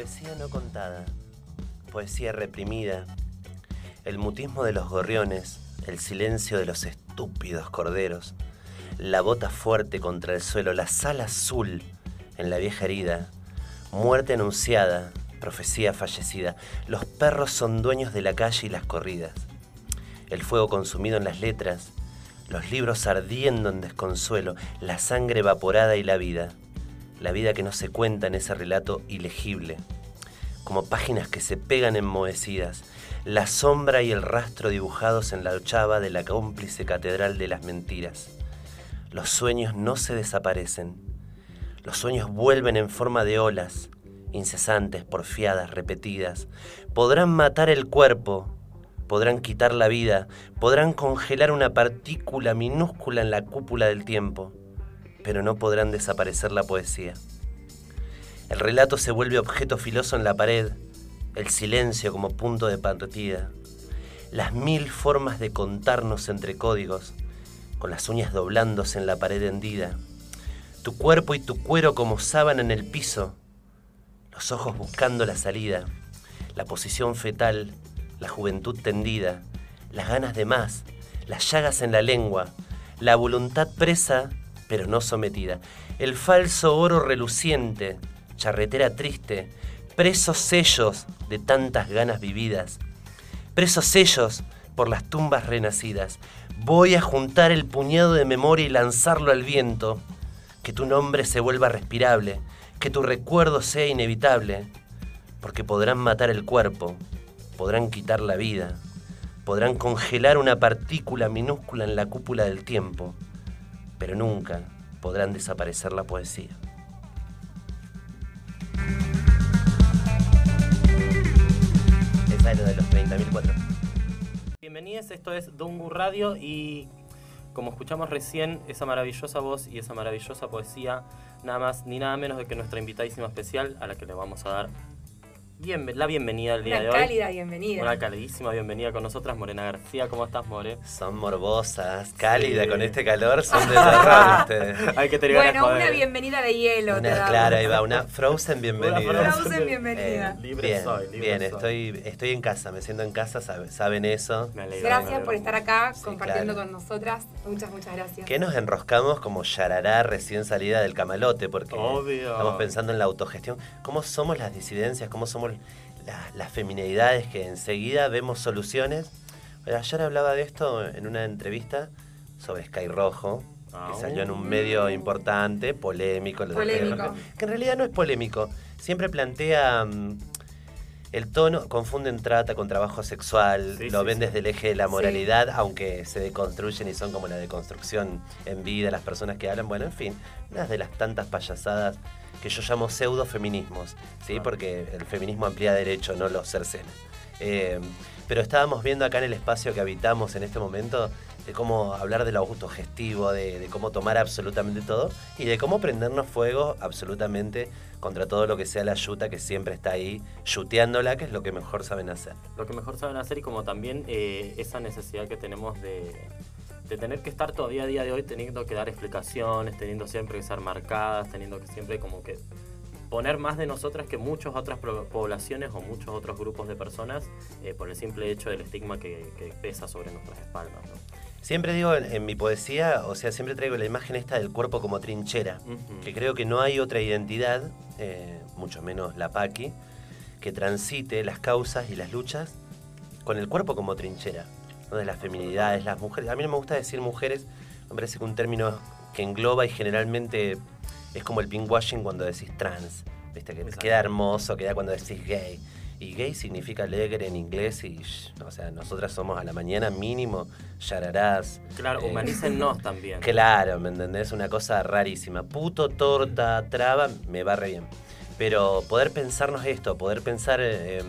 Poesía no contada, poesía reprimida, el mutismo de los gorriones, el silencio de los estúpidos corderos, la bota fuerte contra el suelo, la sal azul en la vieja herida, muerte anunciada, profecía fallecida, los perros son dueños de la calle y las corridas, el fuego consumido en las letras, los libros ardiendo en desconsuelo, la sangre evaporada y la vida, la vida que no se cuenta en ese relato ilegible, como páginas que se pegan enmohecidas, la sombra y el rastro dibujados en la ochava de la cómplice catedral de las mentiras. Los sueños no se desaparecen, los sueños vuelven en forma de olas, incesantes, porfiadas, repetidas. Podrán matar el cuerpo, podrán quitar la vida, podrán congelar una partícula minúscula en la cúpula del tiempo pero no podrán desaparecer la poesía. El relato se vuelve objeto filoso en la pared, el silencio como punto de partida, las mil formas de contarnos entre códigos, con las uñas doblándose en la pared hendida, tu cuerpo y tu cuero como sábana en el piso, los ojos buscando la salida, la posición fetal, la juventud tendida, las ganas de más, las llagas en la lengua, la voluntad presa pero no sometida. El falso oro reluciente, charretera triste, presos sellos de tantas ganas vividas, presos sellos por las tumbas renacidas. Voy a juntar el puñado de memoria y lanzarlo al viento, que tu nombre se vuelva respirable, que tu recuerdo sea inevitable, porque podrán matar el cuerpo, podrán quitar la vida, podrán congelar una partícula minúscula en la cúpula del tiempo pero nunca podrán desaparecer la poesía. Esa es de los 30.004. Bienvenidos, esto es Dungu Radio y como escuchamos recién, esa maravillosa voz y esa maravillosa poesía, nada más ni nada menos de que nuestra invitadísima especial, a la que le vamos a dar la bienvenida al día de hoy. Una cálida bienvenida. Una calidísima bienvenida con nosotras, Morena García. ¿Cómo estás, More? Son morbosas, cálidas con este calor, son de terror ustedes. Hay que tener Bueno, una bienvenida de hielo. Una, claro, ahí va, una frozen bienvenida. Una frozen bienvenida. Eh, libre bien, soy, libre bien, soy. Estoy, estoy en casa, me siento en casa, saben eso. Me alegro, me Gracias alegro. por estar acá Sí, compartiendo claro. con nosotras. Muchas, muchas gracias. Que nos enroscamos como yarará recién salida del camalote, porque Obvio. estamos pensando en la autogestión. ¿Cómo somos las disidencias? ¿Cómo somos la- las feminidades que enseguida vemos soluciones? Ayer hablaba de esto en una entrevista sobre Sky Rojo, Ah, que salió en un uh. medio importante, polémico. lo de Sky Polémico. Rojo, Que en realidad no es polémico. Siempre plantea mm, el tono, confunden trata con trabajo sexual, Sí, lo sí, ven sí. desde el eje de la moralidad, aunque se deconstruyen y son como la deconstrucción en vida, las personas que hablan, bueno, en fin, unas de las tantas payasadas que yo llamo pseudo-feminismos, ¿sí? Ah. Porque el feminismo amplía derecho, no los cercena. Eh, pero estábamos viendo acá en el espacio que habitamos en este momento de cómo hablar de lo autogestivo, de, de cómo tomar absolutamente todo y de cómo prendernos fuego absolutamente contra todo lo que sea la yuta que siempre está ahí yuteándola, que es lo que mejor saben hacer. Lo que mejor saben hacer y como también eh, esa necesidad que tenemos de, de tener que estar todavía a día de hoy teniendo que dar explicaciones, teniendo siempre que ser marcadas, teniendo que siempre como que poner más de nosotras que muchas otras poblaciones o muchos otros grupos de personas eh, por el simple hecho del estigma que, que pesa sobre nuestras espaldas. ¿no? Siempre digo en, en mi poesía, o sea, siempre traigo la imagen esta del cuerpo como trinchera, que creo que no hay otra identidad, eh, mucho menos la Paqui, que transite las causas y las luchas con el cuerpo como trinchera, ¿no? de las feminidades, las mujeres. A mí no me gusta decir mujeres, me parece que un término que engloba y generalmente es como el pinkwashing cuando decís trans, ¿viste? que Exacto. queda hermoso, queda cuando decís gay. Y gay significa alegre en inglés y, o sea, nosotras somos a la mañana mínimo yararás. Claro, eh, humanícennos también. Claro, ¿me entendés? Una cosa rarísima. Puto, torta, traba, me va re bien. Pero poder pensarnos esto, poder pensar eh,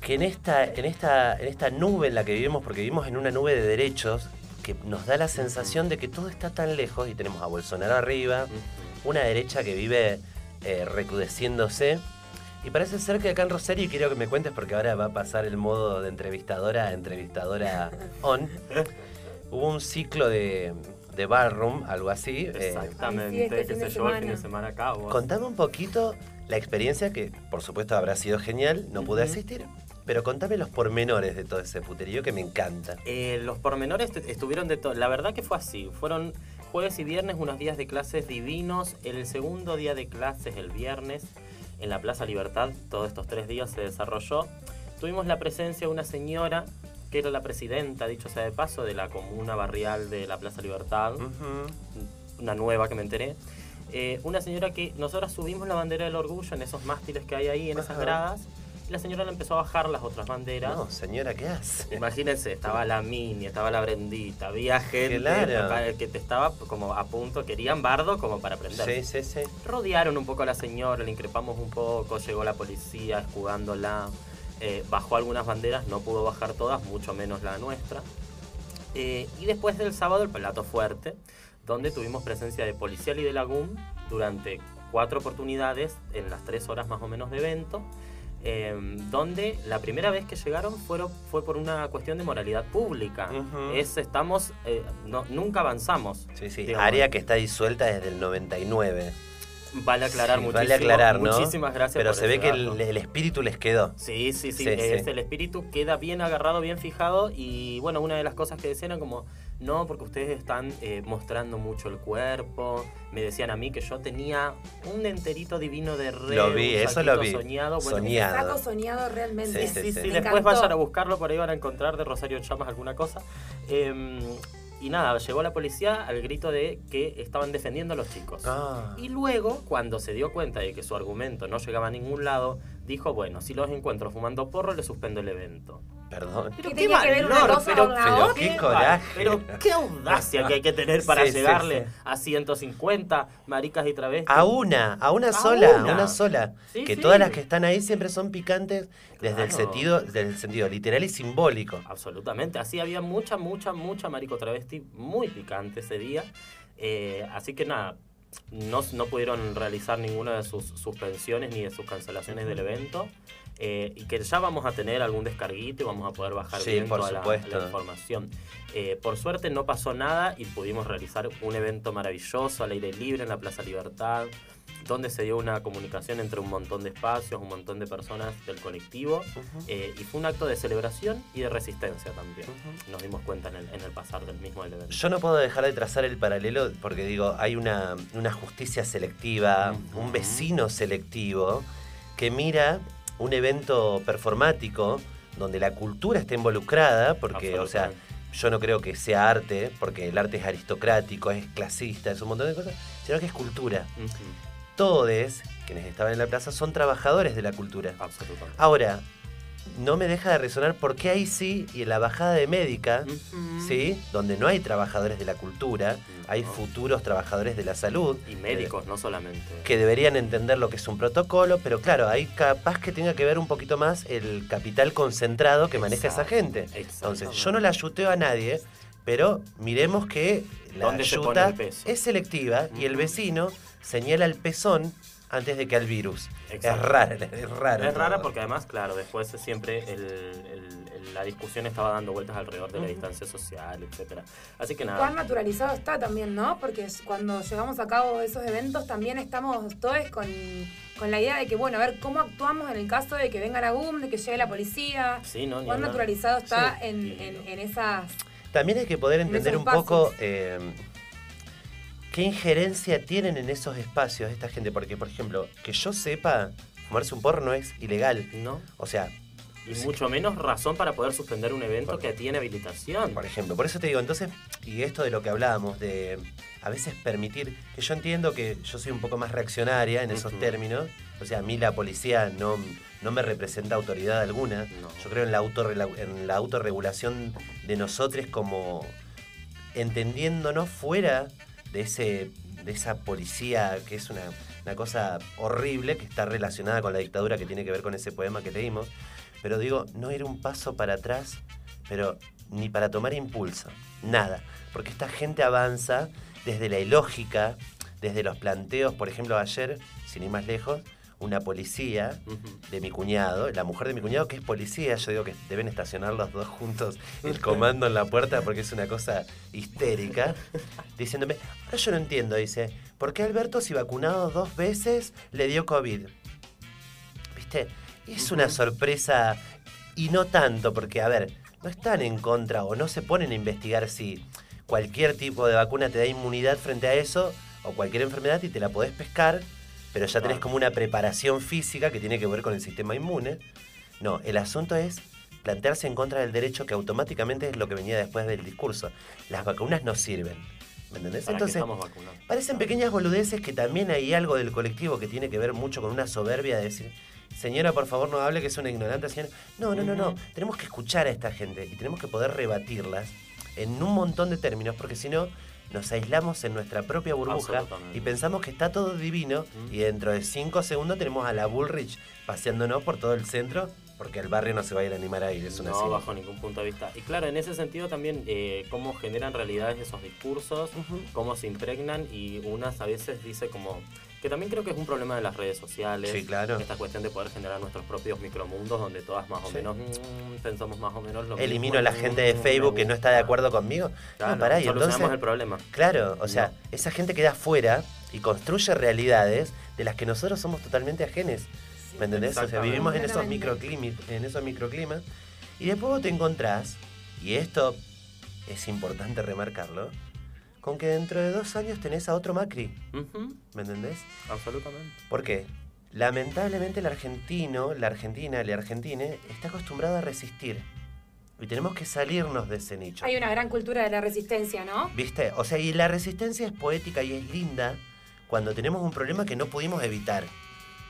que en esta, en, esta, en esta nube en la que vivimos, porque vivimos en una nube de derechos, que nos da la sensación de que todo está tan lejos y tenemos a Bolsonaro arriba, una derecha que vive eh, recrudeciéndose. Y parece ser que acá en Rosario, y quiero que me cuentes porque ahora va a pasar el modo de entrevistadora a entrevistadora on, hubo un ciclo de, de ballroom, algo así. eh, Exactamente, sí, este que se llevó el fin de semana a cabo. contame un poquito la experiencia que por supuesto habrá sido genial, no pude asistir, pero contame los pormenores de todo ese puterío que me encanta. Eh, los pormenores estuvieron de todo. La verdad que fue así. Fueron jueves y viernes unos días de clases divinos. El segundo día de clases, el viernes, en la Plaza Libertad, todos estos tres días se desarrolló. Tuvimos la presencia de una señora que era la presidenta, dicho sea de paso, de la comuna barrial de la Plaza Libertad. Una nueva que me enteré. Eh, una señora que nosotros subimos la bandera del orgullo en esos mástiles que hay ahí, en esas gradas, la señora le empezó a bajar las otras banderas. No, señora, ¿qué hace? Imagínense, estaba la Mini, estaba la Brendita, había gente Claro. que te estaba como a punto, querían bardo como para prender. Sí, sí, sí. Rodearon un poco a la señora, le increpamos un poco, llegó la policía escudándola, eh, bajó algunas banderas, no pudo bajar todas, mucho menos la nuestra. Eh, y después del sábado el plato fuerte, donde tuvimos presencia de policial y de la GUM durante cuatro oportunidades en las tres horas más o menos de evento. Eh, donde la primera vez que llegaron fueron, fue por una cuestión de moralidad pública. Es, estamos, eh, no- nunca avanzamos. Sí, sí. digamos. Área que está disuelta desde el 99. Vale aclarar Sí, muchísimo. Vale aclarar, ¿no? Muchísimas gracias Pero por se ve que el, el espíritu les quedó. Sí, sí, sí, Sí, es sí. el espíritu queda bien agarrado, bien fijado y bueno, una de las cosas que decían era como, no, porque ustedes están eh, mostrando mucho el cuerpo, me decían a mí que yo tenía un enterito divino de red, Lo vi, un eso lo vi. soñado, bueno, Soñado. Saco soñado realmente. Sí, Sí, sí, sí, Me después encantó. vayan a buscarlo, por ahí van a encontrar de Rosario en Llamas alguna cosa. Eh, y nada, llegó la policía al grito de que estaban defendiendo a los chicos. Ah. Y luego, cuando se dio cuenta de que su argumento no llegaba a ningún lado, dijo, bueno, si los encuentro fumando porro, le suspendo el evento. Perdón. ¿Qué una pero, con la pero otra? qué Qué coraje. Pero qué audacia que hay que tener para Sí, llegarle sí. a 150 maricas y travestis. A una, a una A sola, a una. una sola. Sí, que sí. todas las que están ahí siempre son picantes desde el sentido, del sentido literal y simbólico. Absolutamente, así había mucha, mucha, mucha marico travesti muy picante ese día. Eh, así que nada, no, no pudieron realizar ninguna de sus suspensiones ni de sus cancelaciones del evento. Eh, y que ya vamos a tener algún descarguito y vamos a poder bajar Sí, bien por toda la- supuesto. la, información. Eh, por suerte no pasó nada y pudimos realizar un evento maravilloso al aire libre en la Plaza Libertad, donde se dio una comunicación entre un montón de espacios, un montón de personas del colectivo. Eh, y fue un acto de celebración y de resistencia también. Nos dimos cuenta en el, en el pasar del mismo evento. Yo no puedo dejar de trazar el paralelo porque digo, hay una, una justicia selectiva, un vecino selectivo que mira un evento performático donde la cultura está involucrada, porque, o sea, yo no creo que sea arte, porque el arte es aristocrático, es clasista, es un montón de cosas, sino que es cultura. Ujú, Todos quienes estaban en la plaza son trabajadores de la cultura. Absolutamente. Ahora, no me deja de resonar por qué ahí sí y en la bajada de médica. ¿sí? Donde no hay trabajadores de la cultura, hay futuros trabajadores de la salud. Y médicos, no solamente. Que deberían entender lo que es un protocolo, pero claro, ahí capaz que tenga que ver un poquito más el capital concentrado que maneja esa gente. Entonces, yo no la ayuteo a nadie, pero miremos que la ¿Dónde se pone yuta el peso? es selectiva y el vecino señala el pezón antes de que al virus. Exacto. Es rara, es rara. Es rara todo. porque además, claro, después siempre el- el- el- la discusión estaba dando vueltas alrededor de la distancia social, etcétera. Así que nada. Cuán naturalizado está también, ¿no? Porque cuando llevamos a cabo esos eventos también estamos todos con, con la idea de que, bueno, a ver cómo actuamos en el caso de que venga la GUM, de que llegue la policía. Sí, no, Cuán naturalizado está Sí. en, en- en esas... También hay que poder En entender un poco eh, qué injerencia tienen en esos espacios esta gente. Porque, por ejemplo, que yo sepa, fumarse un porro no es ilegal. No. O sea, Y Sí. mucho menos razón para poder suspender un evento Por- que tiene habilitación. por ejemplo, por eso te digo, entonces, y esto de lo que hablábamos, de a veces permitir, que yo entiendo que yo soy un poco más reaccionaria en esos términos, o sea, a mí la policía no, no me representa autoridad alguna, No. yo creo en la, autorrela- en la autorregulación de nosotros como entendiéndonos fuera de, ese, de esa policía que es una, una cosa horrible que está relacionada con la dictadura que tiene que ver con ese poema que leímos. Pero digo, no ir un paso para atrás, pero ni para tomar impulso, nada. Porque esta gente avanza desde la ilógica, desde los planteos, por ejemplo, ayer, sin ir más lejos, una policía de mi cuñado, la mujer de mi cuñado que es policía, yo digo que deben estacionar los dos juntos el comando en la puerta porque es una cosa histérica, diciéndome, ahora yo no entiendo, dice, ¿por qué Alberto si vacunado dos veces le dio COVID? ¿viste? Es una sorpresa y no tanto, porque, a ver, no están en contra o no se ponen a investigar si cualquier tipo de vacuna te da inmunidad frente a eso o cualquier enfermedad y te la podés pescar, pero ya tenés como una preparación física que tiene que ver con el sistema inmune. No, el asunto es plantearse en contra del derecho que automáticamente es lo que venía después del discurso. Las vacunas no sirven. ¿Me entendés? ¿Para qué Entonces, parecen pequeñas boludeces que también hay algo del colectivo que tiene que ver mucho con una soberbia de decir, señora, por favor, no hable que es una ignorante, señora. No, no, no, no. Tenemos que escuchar a esta gente y tenemos que poder rebatirlas en un montón de términos, porque si no, nos aislamos en nuestra propia burbuja y pensamos que está todo divino y dentro de cinco segundos tenemos a la Bullrich paseándonos por todo el centro porque el barrio no se va a ir a animar a ir, es una no, bajo ningún punto de vista. Y claro, en ese sentido también eh, cómo generan realidades esos discursos, cómo se impregnan y unas a veces dice como... Que también creo que es un problema de las redes sociales. Sí, claro. Esta cuestión de poder generar nuestros propios micromundos donde todas más o Sí. menos mm, pensamos más o menos lo Elimino mismo. a la gente de Facebook que no está de acuerdo conmigo. Claro, no, pará, y entonces... el problema. Claro, o sea, No. esa gente queda afuera y construye realidades de las que nosotros somos totalmente ajenes. ¿Me entendés? O sea, vivimos en esos, microclimas, en esos microclimas y después vos te encontrás, y esto es importante remarcarlo, con que dentro de dos años tenés a otro Macri. ¿Me entendés? absolutamente. ¿Por qué? Lamentablemente el argentino, la argentina, el argentine, está acostumbrado a resistir. Y tenemos que salirnos de ese nicho. Hay una gran cultura de la resistencia, ¿no? ¿Viste? O sea, y la resistencia es poética y es linda cuando tenemos un problema que no pudimos evitar.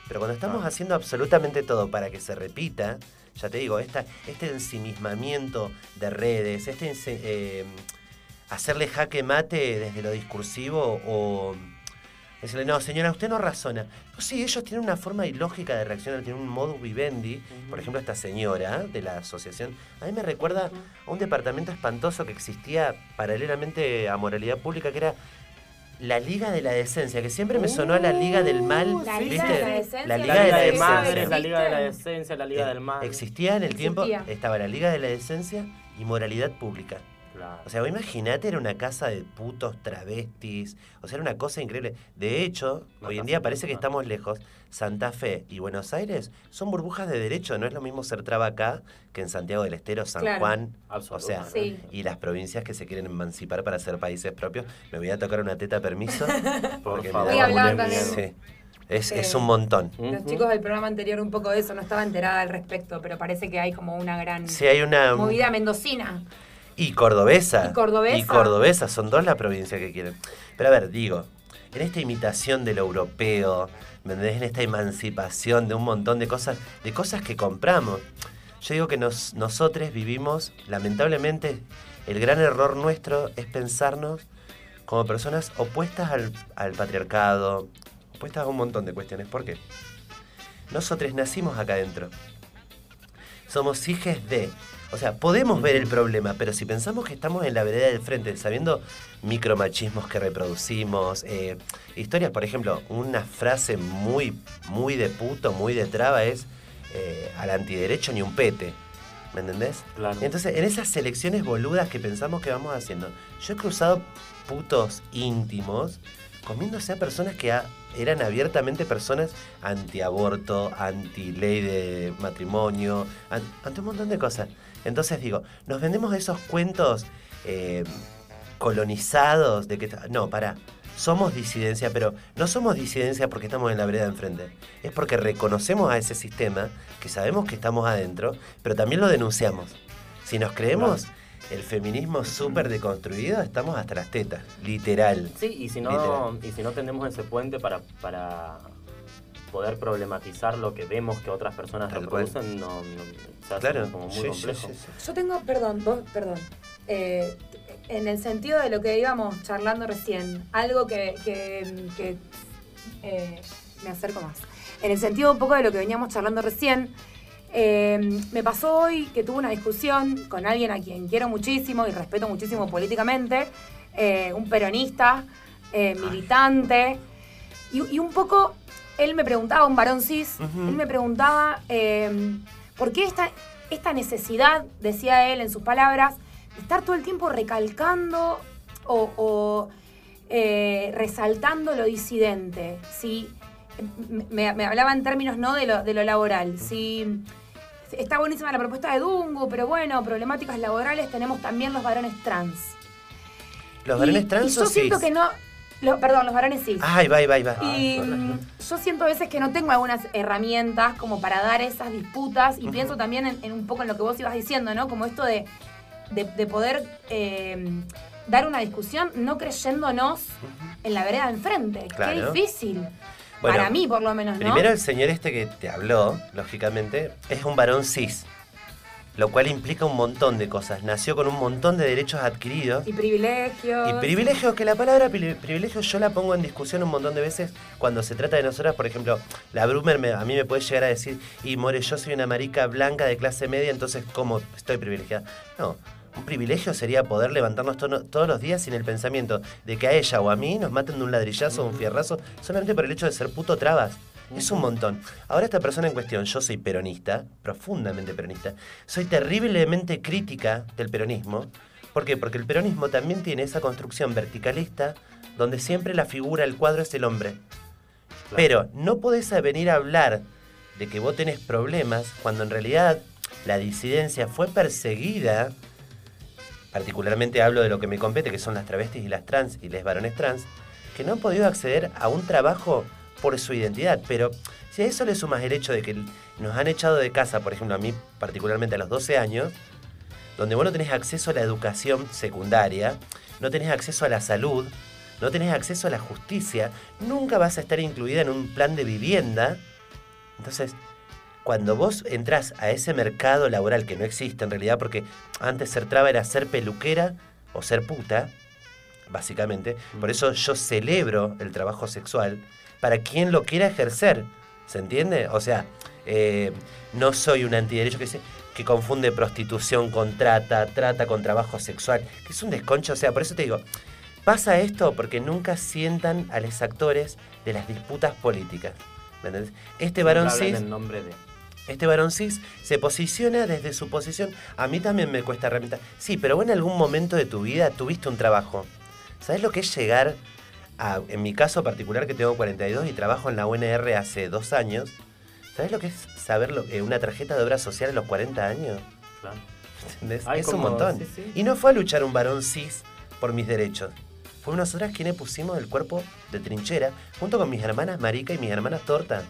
Pero cuando estamos Ah. haciendo absolutamente todo para que se repita, ya te digo, esta, este ensimismamiento de redes, este eh, hacerle jaque mate desde lo discursivo o decirle, no, señora, usted no razona. Pues sí, ellos tienen una forma ilógica de reaccionar, tienen un modus vivendi. Por ejemplo, esta señora de la asociación, a mí me recuerda a un departamento espantoso que existía paralelamente a moralidad pública, que era la Liga de la Decencia, que siempre me sonó a la Liga del Mal. La Liga ¿viste? de la Decencia. La La Liga de la de, Decencia. Madres, la Liga de la. Decencia, la Liga Eh, del Mal. Existía en el tiempo, estaba la Liga de la Decencia y Moralidad Pública. Claro. O sea, vos imaginate, era una casa de putos travestis. O sea, era una cosa increíble. De hecho, Una hoy en día parece que estamos lejos. Santa Fe y Buenos Aires son burbujas de derecho. No es lo mismo ser traba acá que en Santiago del Estero, San Claro. Juan. O sea, Sí. y las provincias que se quieren emancipar para ser países propios. Me voy a tocar una teta, permiso. Por porque me. Es, es un montón. Los chicos del programa anterior un poco de eso, no estaba enterada al respecto, pero parece que hay como una gran Sí, hay una... movida mendocina. Y cordobesa. Y cordobesa. Y cordobesa, son dos las provincias que quieren. Pero a ver, digo, en esta imitación de lo europeo. En esta emancipación de un montón de cosas, de cosas que compramos. Yo digo que nos, nosotros vivimos, lamentablemente, el gran error nuestro es pensarnos como personas opuestas al, al patriarcado, opuestas a un montón de cuestiones. ¿Por qué? Nosotros nacimos acá adentro. Somos hijos de. O sea, podemos ver el problema, pero si pensamos que estamos en la vereda del frente, sabiendo micromachismos que reproducimos, eh, historias, por ejemplo, una frase muy, muy de puto, muy de traba es eh, al antiderecho ni un pete. ¿Me entendés? Claro. Entonces, en esas selecciones boludas que pensamos que vamos haciendo, yo he cruzado putos íntimos comiéndose a personas que a- eran abiertamente personas antiaborto, anti-ley de matrimonio, an- ante un montón de cosas. Entonces digo, nos vendemos esos cuentos eh, colonizados de que... No, pará. Somos disidencia, pero no somos disidencia porque estamos en la vereda de enfrente. Es porque reconocemos a ese sistema, que sabemos que estamos adentro, pero también lo denunciamos. Si nos creemos el feminismo súper deconstruido, estamos hasta las tetas, literal. Sí, y si no, Literal. y si no tenemos ese puente para, para poder problematizar lo que vemos que otras personas Tal reproducen, no, no- se hace Claro, como muy sí, sí, complejo. sí, sí. Yo tengo, perdón, vos, perdón. Eh, en el sentido de lo que íbamos charlando recién, algo que, que- que, eh, me acerco más. En el sentido un poco de lo que veníamos charlando recién, eh, me pasó hoy que tuve una discusión con alguien a quien quiero muchísimo y respeto muchísimo políticamente, eh, un peronista, eh, militante, y, y un poco él me preguntaba, un varón cis, él me preguntaba eh, por qué esta, esta necesidad, decía él en sus palabras, de estar todo el tiempo recalcando o, o, eh, resaltando lo disidente. Si me, me hablaba en términos no de lo, de lo laboral. Si está buenísima la propuesta de Dungu, pero bueno, problemáticas laborales tenemos también los varones trans. ¿Los varones trans y yo siento que no. Perdón, los varones sí. Ay, va, va, va. Y mm, yo siento a veces que no tengo algunas herramientas como para dar esas disputas y pienso también en, un poco en lo que vos ibas diciendo, ¿no? Como esto de, de, poder eh, dar una discusión no creyéndonos en la vereda de enfrente. Qué difícil para mí, por lo menos, ¿no? Primero, el señor este que te habló, lógicamente, es un varón cis. Lo cual implica un montón de cosas. Nació con un montón de derechos adquiridos. Y privilegios. Y privilegios, que la palabra privilegio yo la pongo en discusión un montón de veces cuando se trata de nosotras. Por ejemplo, la Brumer a mí me puede llegar a decir, y More, yo soy una marica blanca de clase media, entonces, ¿cómo estoy privilegiada? No, un privilegio sería poder levantarnos todos los días sin el pensamiento de que a ella o a mí nos maten de un ladrillazo o un fierrazo solamente por el hecho de ser puto trabas. Es un montón. Ahora esta persona en cuestión, yo soy peronista, profundamente peronista, soy terriblemente crítica del peronismo. ¿Por qué? Porque el peronismo también tiene esa construcción verticalista donde siempre la figura, el cuadro es el hombre. Pero no podés venir a hablar de que vos tenés problemas cuando en realidad la disidencia fue perseguida particularmente hablo de lo que me compete, que son las travestis y las trans y les varones trans, que no han podido acceder a un trabajo por su identidad. Pero si a eso le sumas el hecho de que nos han echado de casa, por ejemplo, a mí particularmente a los 12 años, donde vos no tenés acceso a la educación secundaria, no tenés acceso a la salud, no tenés acceso a la justicia, nunca vas a estar incluida en un plan de vivienda. Entonces, cuando vos entras a ese mercado laboral que no existe en realidad, porque antes ser traba era ser peluquera o ser puta, básicamente, por mm. eso yo celebro el trabajo sexual para quien lo quiera ejercer, ¿se entiende? O sea, eh, no soy un antiderecho que dice que confunde prostitución con trata, trata con trabajo sexual, que es un desconcho, o sea, por eso te digo, pasa esto porque nunca sientan a los actores de las disputas políticas. ¿Me entendés? Este varón cis... En nombre de este varón cis se posiciona desde su posición. A mí también me cuesta herramienta. Sí, pero vos en algún momento de tu vida tuviste un trabajo. ¿Sabes lo que es llegar a, en mi caso particular que tengo 42 y trabajo en la UNR hace dos años? ¿Sabes lo que es saber lo, una tarjeta de obra social a los 40 años? Claro. ¿Entendés? es un montón. Y no fue a luchar un varón cis por mis derechos. Fue nosotras quienes pusimos el cuerpo de trinchera junto con mis hermanas Marica y mis hermanas Torta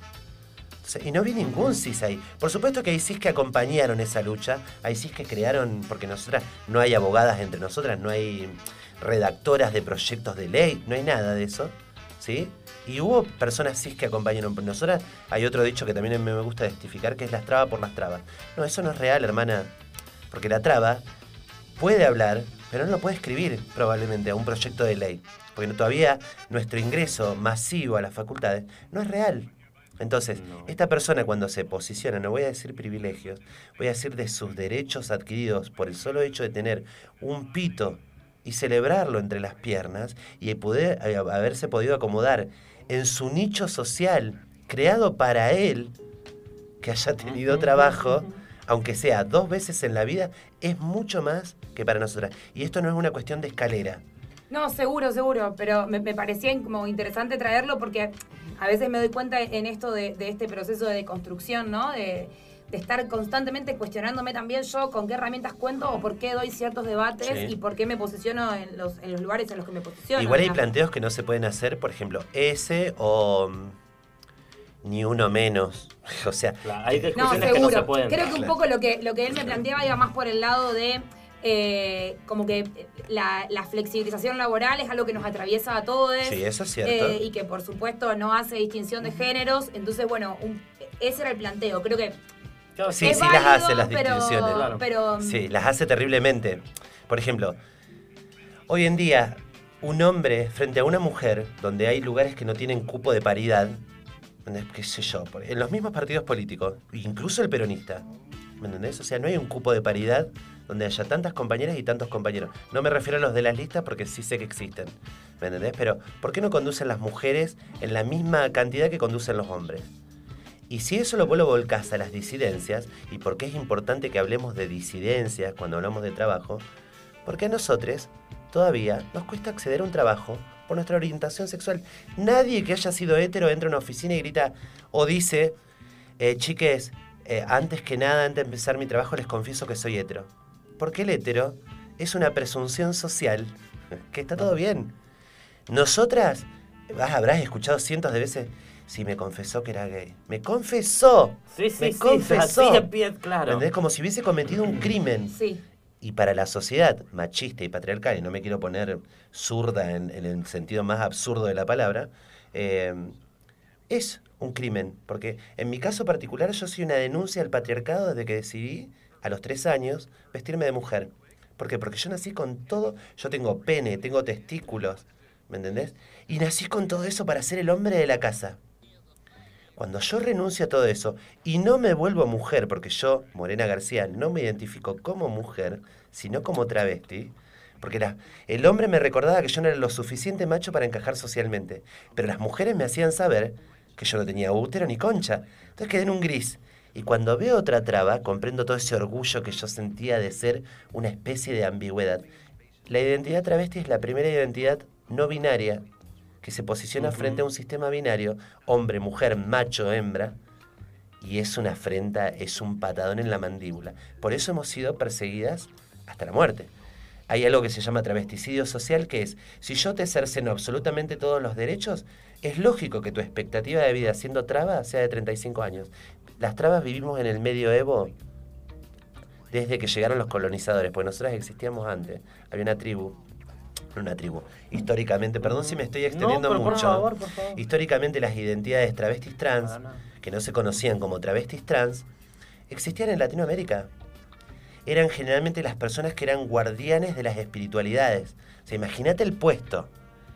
y no vi ningún CIS ahí. Por supuesto que hay CIS que acompañaron esa lucha, hay CIS que crearon, porque nosotras no hay abogadas entre nosotras, no hay redactoras de proyectos de ley, no hay nada de eso, ¿sí? Y hubo personas CIS que acompañaron. Nosotras hay otro dicho que también me gusta testificar, que es las trabas por las trabas. No, eso no es real, hermana, porque la traba puede hablar, pero no lo puede escribir probablemente a un proyecto de ley, porque todavía nuestro ingreso masivo a las facultades no es real. Entonces, esta persona cuando se posiciona, no voy a decir privilegios, voy a decir de sus derechos adquiridos por el solo hecho de tener un pito y celebrarlo entre las piernas y poder eh, haberse podido acomodar en su nicho social creado para él, que haya tenido trabajo, aunque sea dos veces en la vida, es mucho más que para nosotras. Y esto no es una cuestión de escalera. No, seguro, seguro, pero me, me parecía como interesante traerlo porque a veces me doy cuenta en esto de, este proceso de construcción, ¿no? De, estar constantemente cuestionándome también yo con qué herramientas cuento o por qué doy ciertos debates y por qué me posiciono en los, en los lugares en los que me posiciono. Igual hay planteos que no se pueden hacer, por ejemplo, ese o mm, ni uno menos. O sea, hay discusiones que no se pueden. Creo que un poco lo que, lo que él me planteaba iba más por el lado de eh, como que la, flexibilización laboral es algo que nos atraviesa a todos. Sí, eso es cierto. Eh, y que por supuesto no hace distinción de géneros. Entonces, bueno, ese era el planteo. Creo que. Sí, sí las hace las distinciones. Pero, sí, las hace terriblemente. Por ejemplo, hoy en día, un hombre frente a una mujer, donde hay lugares que no tienen cupo de paridad, qué sé yo, en los mismos partidos políticos, incluso el peronista, ¿me entendés? O sea, no hay un cupo de paridad donde haya tantas compañeras y tantos compañeros. No me refiero a los de las listas porque sí sé que existen, ¿me entendés? Pero, ¿por qué no conducen las mujeres en la misma cantidad que conducen los hombres? Y si eso lo vuelvo volcás a las disidencias, y por qué es importante que hablemos de disidencias cuando hablamos de trabajo, porque a nosotros todavía nos cuesta acceder a un trabajo por nuestra orientación sexual. Nadie que haya sido hetero entra a una oficina y grita o dice, eh, chiques, eh, antes que nada, antes de empezar mi trabajo, les confieso que soy hetero. Porque el hetero es una presunción social que está todo bien. Nosotras, vas, habrás escuchado cientos de veces, si me confesó que era gay. ¡Me confesó! Sí, sí, me sí, confesó. así de pie, claro. ¿Entendés? Como si hubiese cometido un crimen. Sí. Y para la sociedad machista y patriarcal, y no me quiero poner zurda en, en el sentido más absurdo de la palabra, eh, es un crimen. Porque en mi caso particular yo soy una denuncia al patriarcado desde que decidí, a los tres años, vestirme de mujer. ¿Por qué? Porque yo nací con todo, yo tengo pene, tengo testículos, ¿me entendés? Y nací con todo eso para ser el hombre de la casa. Cuando yo renuncio a todo eso y no me vuelvo mujer, porque yo, Morena García, no me identifico como mujer, sino como travesti, porque el hombre me recordaba que yo no era lo suficiente macho para encajar socialmente, pero las mujeres me hacían saber que yo no tenía útero ni concha. Entonces quedé en un gris. Y cuando veo otra traba, comprendo todo ese orgullo que yo sentía de ser una especie de ambigüedad. La identidad travesti es la primera identidad no binaria que se posiciona frente a un sistema binario, hombre, mujer, macho, hembra, y es una afrenta, es un patadón en la mandíbula. Por eso hemos sido perseguidas hasta la muerte. Hay algo que se llama travesticidio social, que es, si yo te cerceno absolutamente todos los derechos, es lógico que tu expectativa de vida siendo traba sea de 35 años. Las trabas vivimos en el medioevo desde que llegaron los colonizadores, pues nosotras existíamos antes. Había una tribu, una tribu, históricamente, perdón si me estoy extendiendo no, pero mucho. Por favor, por favor. Históricamente las identidades travestis trans, que no se conocían como travestis trans, existían en Latinoamérica. Eran generalmente las personas que eran guardianes de las espiritualidades. O sea, imagínate el puesto.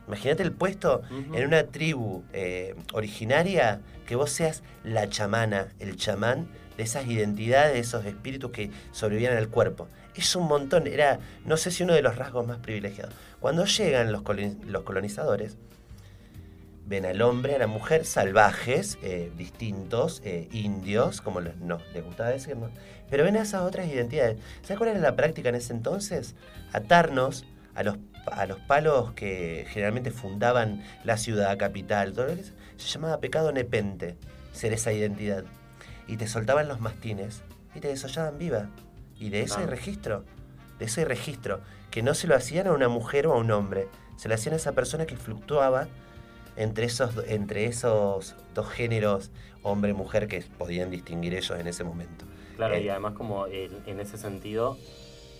Imagínate el puesto en una tribu eh, originaria que vos seas la chamana, el chamán de esas identidades, de esos espíritus que sobrevivían al cuerpo. Es un montón, era, no sé si uno de los rasgos más privilegiados. Cuando llegan los, coloni- los colonizadores, ven al hombre, a la mujer salvajes, eh, distintos, eh, indios, como les, no, les gustaba decirnos, pero ven a esas otras identidades. ¿Sabes cuál era la práctica en ese entonces? Atarnos a los, a los palos que generalmente fundaban la ciudad capital, todo lo que se, se llamaba pecado nepente, ser esa identidad. Y te soltaban los mastines y te desollaban viva. Y de eso hay Ah. registro, de eso hay registro, que no se lo hacían a una mujer o a un hombre, se lo hacían a esa persona que fluctuaba entre esos, entre esos dos géneros, hombre-mujer, que podían distinguir ellos en ese momento. Claro, Eh, y además como en ese sentido,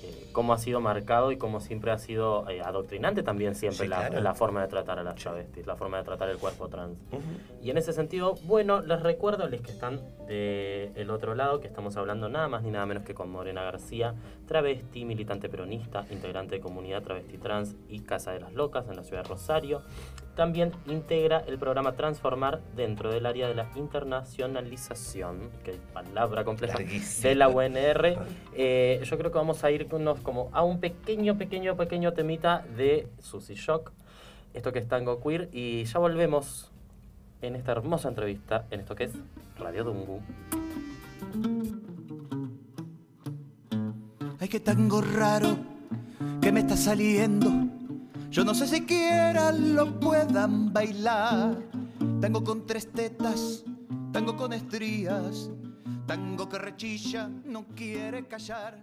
eh, cómo ha sido marcado y cómo siempre ha sido eh, adoctrinante también siempre Sí, la, claro. la forma de tratar a las travestis, la forma de tratar el cuerpo trans. Ujú. Y en ese sentido, bueno, les recuerdo a los que están del otro lado que estamos hablando nada más ni nada menos que con Morena García, travesti, militante peronista, integrante de comunidad travesti trans y Casa de las Locas en la ciudad de Rosario. También integra el programa Transformar dentro del área de la internacionalización, que palabra compleja, Larguísimo. de la UNR. Eh, yo creo que vamos a irnos como a un pequeño, pequeño, pequeño temita de Susy Shock, esto que es Tango Queer, y ya volvemos en esta hermosa entrevista en esto que es Radio Dungu. Ay, qué tango raro que me está saliendo. Yo no sé siquiera lo puedan bailar. Tango con tres tetas, tango con estrías, tango que rechilla, no quiere callar.